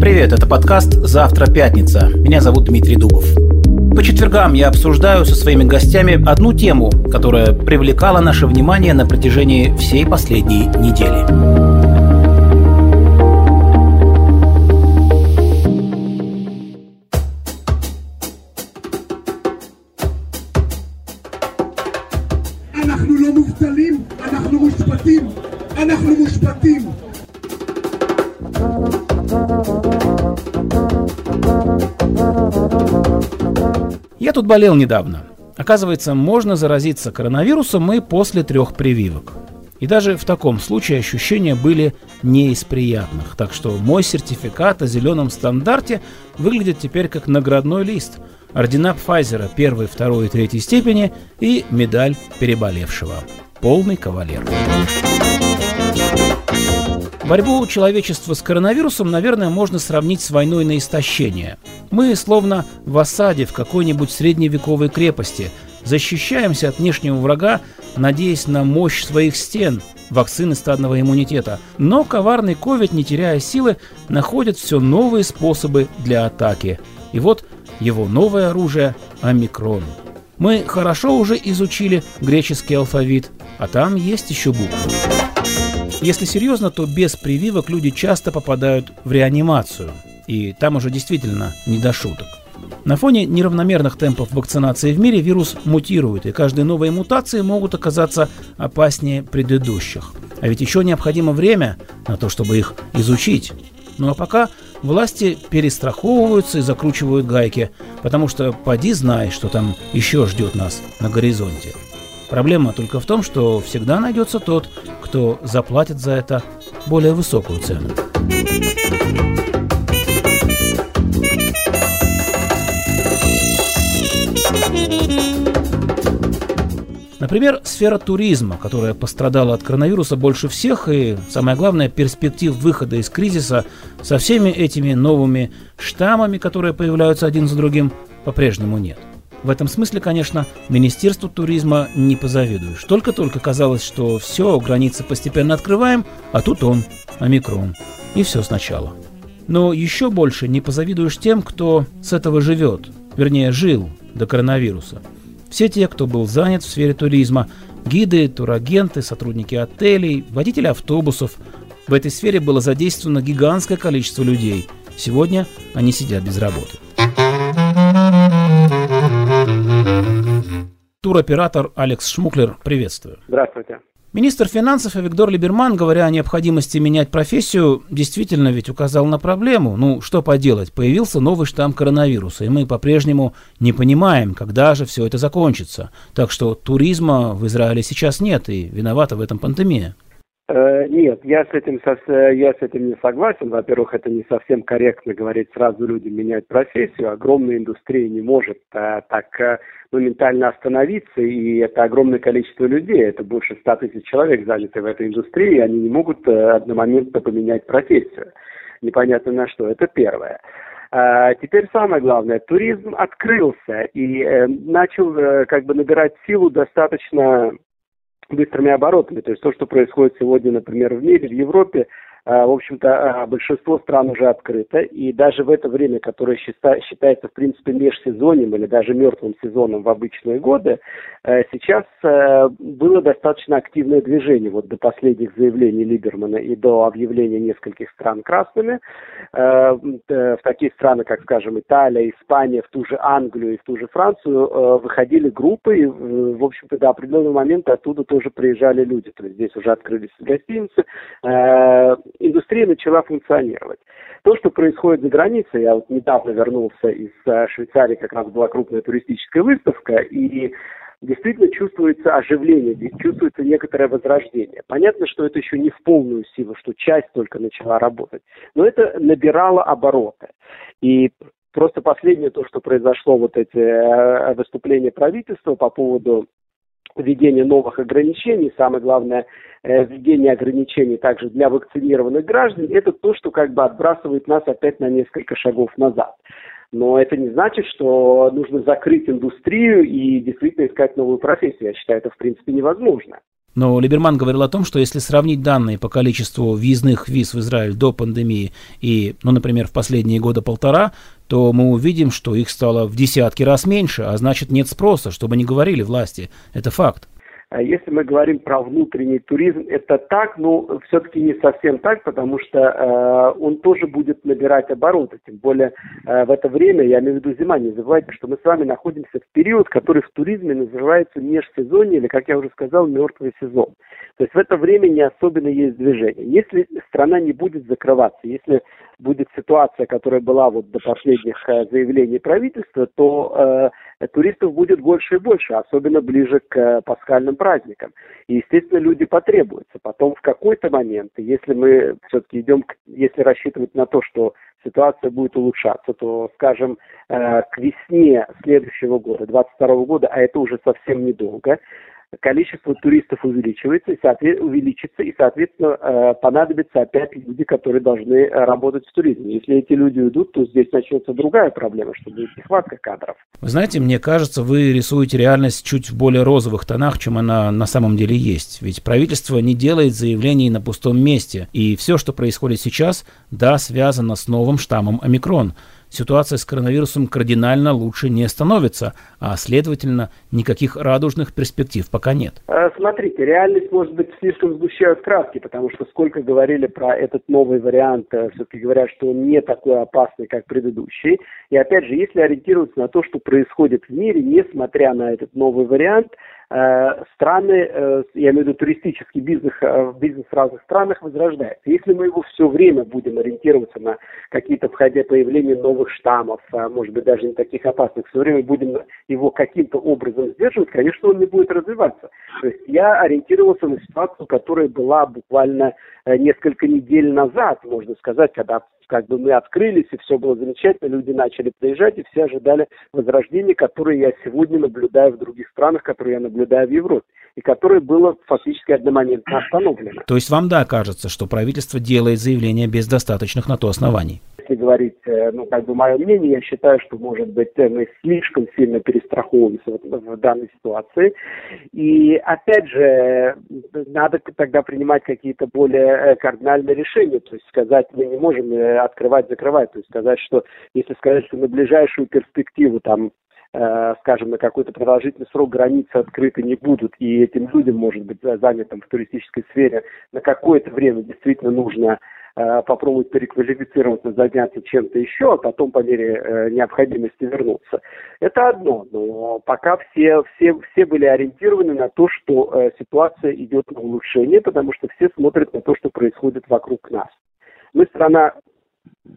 Привет, это подкаст «Завтра пятница». Меня зовут Дмитрий Дубов. По четвергам я обсуждаю со своими гостями одну тему, которая привлекала наше внимание на протяжении всей последней недели. Тут болел недавно. Оказывается, можно заразиться коронавирусом и после трех прививок. И даже в таком случае ощущения были не из приятных. Так что мой сертификат о зеленом стандарте выглядит теперь как наградной лист. Ордена Пфайзера первой, второй и третьей степени и медаль переболевшего. Полный кавалер. Борьбу человечества с коронавирусом, наверное, можно сравнить с войной на истощение. Мы словно в осаде в какой-нибудь средневековой крепости, защищаемся от внешнего врага, надеясь на мощь своих стен, вакцины стадного иммунитета. Но коварный ковид, не теряя силы, находит все новые способы для атаки. И вот его новое оружие – омикрон. Мы хорошо уже изучили греческий алфавит, а там есть еще буквы. Если серьезно, то без прививок люди часто попадают в реанимацию. И там уже действительно не до шуток. На фоне неравномерных темпов вакцинации в мире вирус мутирует, и каждые новые мутации могут оказаться опаснее предыдущих. А ведь еще необходимо время на то, чтобы их изучить. Ну а пока власти перестраховываются и закручивают гайки, потому что поди знай, что там еще ждет нас на горизонте. Проблема только в том, что всегда найдется тот, кто заплатит за это более высокую цену. Например, сфера туризма, которая пострадала от коронавируса больше всех, и, самое главное, перспектив выхода из кризиса со всеми этими новыми штаммами, которые появляются один за другим, по-прежнему нет. В этом смысле, конечно, Министерству туризма не позавидуешь. Только-только казалось, что все, границы постепенно открываем, а тут он, омикрон. И все сначала. Но еще больше не позавидуешь тем, кто с этого живет, вернее, жил до коронавируса. Все те, кто был занят в сфере туризма, гиды, турагенты, сотрудники отелей, водители автобусов. В этой сфере было задействовано гигантское количество людей. Сегодня они сидят без работы. Туроператор Алекс Шмуклер, приветствую. Здравствуйте. Министр финансов Виктор Либерман, говоря о необходимости менять профессию, действительно ведь указал на проблему. Ну, что поделать, появился новый штамм коронавируса, и мы по-прежнему не понимаем, когда же все это закончится. Так что туризма в Израиле сейчас нет, и виновата в этом пандемия. Э, нет, я с этим я с этим не согласен. Во-первых, это не совсем корректно говорить сразу людям менять профессию. Огромная индустрия не может а, так а, моментально остановиться, и это огромное количество людей, это больше 100 тысяч человек заняты в этой индустрии, и они не могут а, одномоментно поменять профессию. Непонятно на что. Это первое. А, теперь самое главное, туризм открылся и э, начал э, как бы набирать силу достаточно быстрыми оборотами. То есть то, что происходит сегодня, например, в мире, в Европе, в общем-то, а, большинство стран уже открыто, и даже в это время, которое считается, в принципе, межсезоньем или даже мертвым сезоном в обычные годы, э, сейчас э, было достаточно активное движение вот до последних заявлений Либермана и до объявления нескольких стран красными. Э, в такие страны, как, скажем, Италия, Испания, в ту же Англию и в ту же Францию выходили группы, и, в общем-то, до определенного момента оттуда тоже приезжали люди. То есть здесь уже открылись гостиницы, индустрия начала функционировать. То, что происходит за границей, я вот недавно вернулся из э, Швейцарии, как раз была крупная туристическая выставка, и действительно чувствуется оживление, чувствуется некоторое возрождение. Понятно, что это еще не в полную силу, что часть только начала работать, но это набирало обороты. И просто последнее то, что произошло, вот эти э, выступления правительства по поводу введение новых ограничений, самое главное, э, введение ограничений также для вакцинированных граждан, это то, что как бы отбрасывает нас опять на несколько шагов назад. Но это не значит, что нужно закрыть индустрию и действительно искать новую профессию. Я считаю, это в принципе невозможно. Но Либерман говорил о том, что если сравнить данные по количеству въездных виз в Израиль до пандемии и, ну, например, в последние года полтора, то мы увидим, что их стало в десятки раз меньше, а значит нет спроса, чтобы не говорили власти. Это факт. А если мы говорим про внутренний туризм, это так, но все-таки не совсем так, потому что э, он тоже будет набирать обороты. Тем более э, в это время, я имею в виду зима, не забывайте, что мы с вами находимся в период, который в туризме называется межсезонье, или, как я уже сказал, мертвый сезон. То есть в это время не особенно есть движение. Если страна не будет закрываться, если будет ситуация, которая была вот до последних э, заявлений правительства, то э, туристов будет больше и больше, особенно ближе к э, пасхальным праздникам. И, естественно, люди потребуются. Потом в какой-то момент, если мы все-таки идем, если рассчитывать на то, что ситуация будет улучшаться, то, скажем, э, к весне следующего года, 2022 года, а это уже совсем недолго, количество туристов увеличивается, увеличится, и, соответственно, э, понадобятся опять люди, которые должны э, работать в туризме. Если эти люди уйдут, то здесь начнется другая проблема, что будет нехватка кадров. Вы знаете, мне кажется, вы рисуете реальность чуть в более розовых тонах, чем она на самом деле есть. Ведь правительство не делает заявлений на пустом месте, и все, что происходит сейчас, да, связано с новым штаммом омикрон – ситуация с коронавирусом кардинально лучше не становится, а, следовательно, никаких радужных перспектив пока нет. А, смотрите, реальность, может быть, слишком сгущают краски, потому что сколько говорили про этот новый вариант, э, все-таки говорят, что он не такой опасный, как предыдущий. И опять же, если ориентироваться на то, что происходит в мире, несмотря на этот новый вариант, Э, страны, э, я имею в виду туристический бизнес, э, бизнес в разных странах возрождается. Если мы его все время будем ориентироваться на какие-то входя появления новых штаммов, может быть даже не таких опасных, все время будем его каким-то образом сдерживать, конечно, он не будет развиваться. То есть я ориентировался на ситуацию, которая была буквально несколько недель назад, можно сказать, когда как бы мы открылись, и все было замечательно, люди начали приезжать, и все ожидали возрождения, которое я сегодня наблюдаю в других странах, которые я наблюдаю в Европе, и которое было фактически одномоментно остановлено. То есть вам, да, кажется, что правительство делает заявление без достаточных на то оснований? если говорить, э, ну, как бы мое мнение, я считаю, что, может быть, мы слишком сильно перестраховываемся в, в данной ситуации. И, опять же, надо тогда принимать какие-то более э, кардинальные решения, то есть сказать, мы не можем э, открывать, закрывать, то есть сказать, что, если сказать, что на ближайшую перспективу, там, скажем, на какой-то продолжительный срок границы открыты не будут, и этим людям, может быть, занятым в туристической сфере на какое-то время действительно нужно Э, попробовать переквалифицироваться, заняться чем-то еще, а потом по мере э, необходимости вернуться. Это одно, но пока все, все, все были ориентированы на то, что э, ситуация идет на улучшение, потому что все смотрят на то, что происходит вокруг нас. Мы страна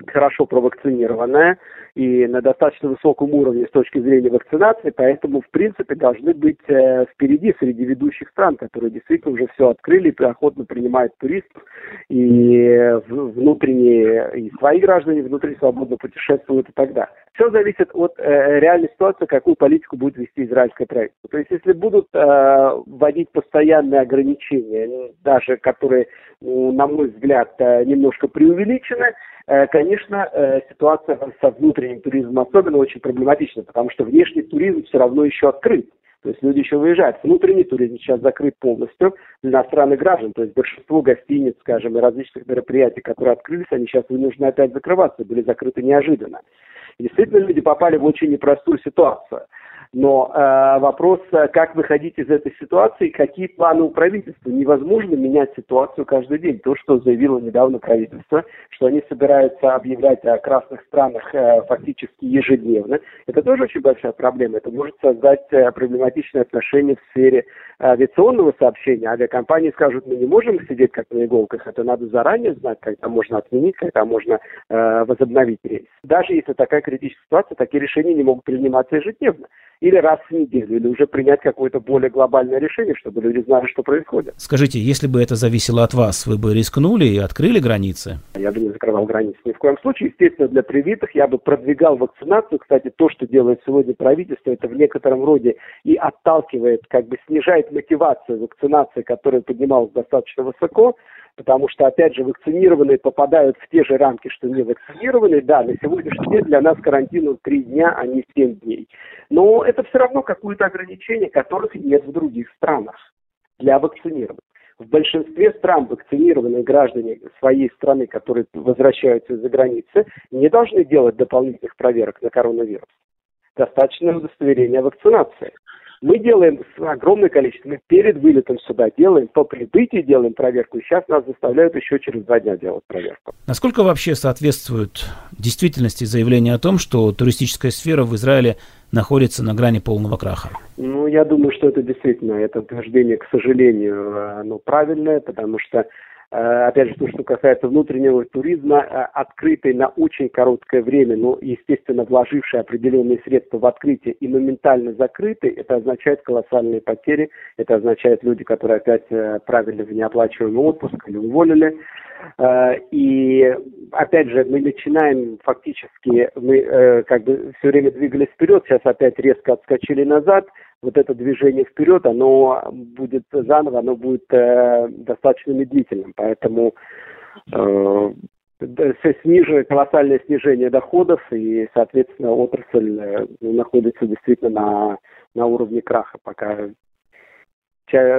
хорошо провакцинированная и на достаточно высоком уровне с точки зрения вакцинации, поэтому, в принципе, должны быть э, впереди среди ведущих стран, которые действительно уже все открыли и охотно принимают туристов, и внутренние, и свои граждане внутри свободно путешествуют и так далее. Все зависит от э, реальной ситуации, какую политику будет вести израильское правительство. То есть, если будут э, вводить постоянные ограничения, даже которые, ну, на мой взгляд, э, немножко преувеличены, Э, конечно, э, ситуация со внутренним туризмом особенно очень проблематична, потому что внешний туризм все равно еще открыт. То есть люди еще выезжают. Внутренний туризм сейчас закрыт полностью для иностранных граждан. То есть большинство гостиниц, скажем, и различных мероприятий, которые открылись, они сейчас вынуждены опять закрываться, были закрыты неожиданно. Действительно, люди попали в очень непростую ситуацию. Но э, вопрос, э, как выходить из этой ситуации, какие планы у правительства. Невозможно менять ситуацию каждый день. То, что заявило недавно правительство, что они собираются объявлять о красных странах э, фактически ежедневно, это тоже очень большая проблема. Это может создать э, проблематичные отношения в сфере авиационного сообщения. Авиакомпании скажут, мы не можем сидеть как на иголках, это надо заранее знать, когда можно отменить, когда можно э, возобновить рейс. Даже если такая критическая ситуация, такие решения не могут приниматься ежедневно или раз в неделю, или уже принять какое-то более глобальное решение, чтобы люди знали, что происходит. Скажите, если бы это зависело от вас, вы бы рискнули и открыли границы? Я бы не закрывал границы ни в коем случае. Естественно, для привитых я бы продвигал вакцинацию. Кстати, то, что делает сегодня правительство, это в некотором роде и отталкивает, как бы снижает мотивацию вакцинации, которая поднималась достаточно высоко, потому что, опять же, вакцинированные попадают в те же рамки, что не вакцинированные. Да, на сегодняшний день для нас карантин три дня, а не семь дней. Но это все равно какое-то ограничение, которых нет в других странах. для вакцинированных. В большинстве стран вакцинированные граждане своей страны, которые возвращаются из-за границы, не должны делать дополнительных проверок на коронавирус. Достаточно удостоверения вакцинации. Мы делаем огромное количество, мы перед вылетом сюда делаем, по прибытии делаем проверку, и сейчас нас заставляют еще через два дня делать проверку. Насколько вообще соответствует действительности заявление о том, что туристическая сфера в Израиле находится на грани полного краха? Ну, я думаю, что это действительно, это утверждение, к сожалению, оно правильное, потому что опять же, то, что касается внутреннего туризма, э, открытый на очень короткое время, но, естественно, вложивший определенные средства в открытие и моментально закрытый, это означает колоссальные потери, это означает люди, которые опять э, правили в неоплачиваемый отпуск или уволили. И опять же, мы начинаем фактически, мы как бы все время двигались вперед, сейчас опять резко отскочили назад, вот это движение вперед, оно будет заново, оно будет э, достаточно медлительным. Поэтому э, снижение, колоссальное снижение доходов, и, соответственно, отрасль э, находится действительно на, на уровне краха, пока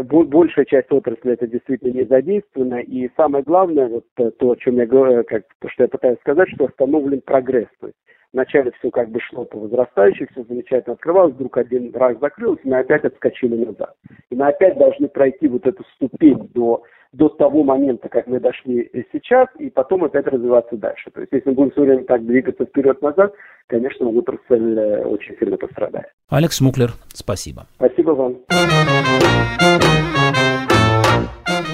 большая часть отрасли это действительно не задействована. И самое главное, вот э, то, о чем я говорю, как, то, что я пытаюсь сказать, что остановлен прогресс. То есть Вначале все как бы шло по возрастающей, все замечательно открывалось, вдруг один раз закрылось, и мы опять отскочили назад. И мы опять должны пройти вот эту ступень до, до того момента, как мы дошли сейчас, и потом опять развиваться дальше. То есть если мы будем все время так двигаться вперед-назад, конечно, отрасль э, очень сильно пострадает. Алекс Муклер, спасибо. Спасибо вам.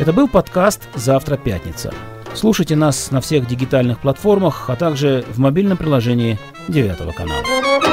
Это был подкаст «Завтра пятница». Слушайте нас на всех дигитальных платформах, а также в мобильном приложении 9 канала.